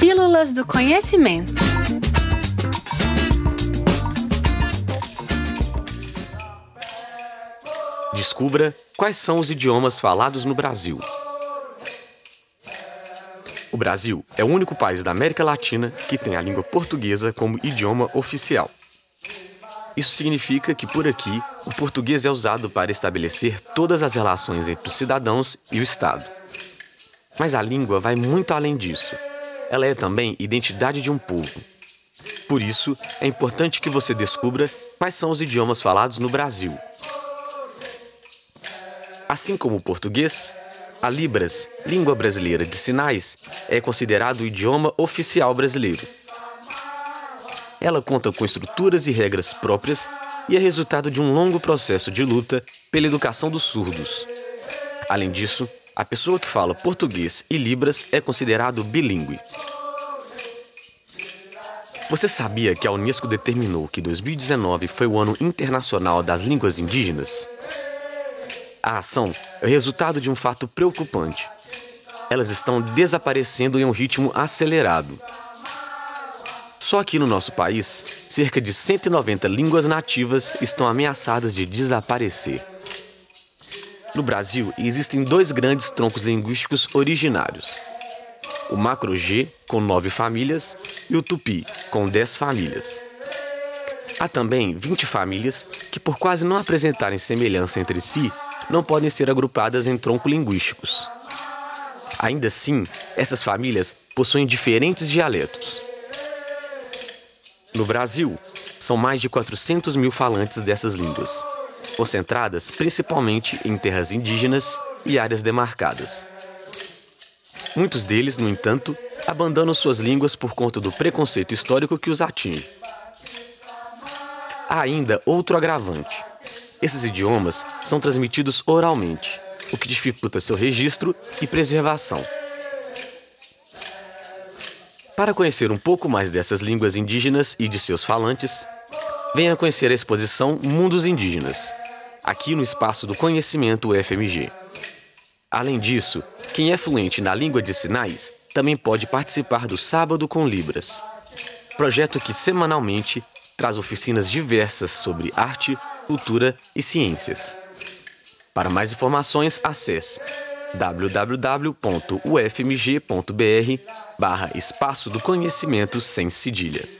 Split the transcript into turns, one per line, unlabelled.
Pílulas do Conhecimento.
Descubra quais são os idiomas falados no Brasil. O Brasil é o único país da América Latina que tem a língua portuguesa como idioma oficial. Isso significa que por aqui o português é usado para estabelecer todas as relações entre os cidadãos e o Estado. Mas a língua vai muito além disso ela é também identidade de um povo. Por isso, é importante que você descubra quais são os idiomas falados no Brasil. Assim como o português, a Libras, língua brasileira de sinais, é considerado o idioma oficial brasileiro. Ela conta com estruturas e regras próprias e é resultado de um longo processo de luta pela educação dos surdos. Além disso, a pessoa que fala português e Libras é considerado bilíngue. Você sabia que a Unesco determinou que 2019 foi o Ano Internacional das Línguas Indígenas? A ação é resultado de um fato preocupante. Elas estão desaparecendo em um ritmo acelerado. Só aqui no nosso país, cerca de 190 línguas nativas estão ameaçadas de desaparecer. No Brasil, existem dois grandes troncos linguísticos originários: o Macro-G, com nove famílias, e o Tupi, com dez famílias. Há também 20 famílias que, por quase não apresentarem semelhança entre si, não podem ser agrupadas em troncos linguísticos. Ainda assim, essas famílias possuem diferentes dialetos. No Brasil, são mais de 400 mil falantes dessas línguas concentradas principalmente em terras indígenas e áreas demarcadas. Muitos deles, no entanto, abandonam suas línguas por conta do preconceito histórico que os atinge. Há ainda outro agravante. Esses idiomas são transmitidos oralmente, o que dificulta seu registro e preservação. Para conhecer um pouco mais dessas línguas indígenas e de seus falantes, venha conhecer a exposição Mundos Indígenas, aqui no espaço do conhecimento UFMG. Além disso, quem é fluente na língua de sinais também pode participar do Sábado com Libras, projeto que semanalmente traz oficinas diversas sobre arte, cultura e ciências. Para mais informações, acesse www.ufmg.br barra Espaço do Conhecimento sem cedilha.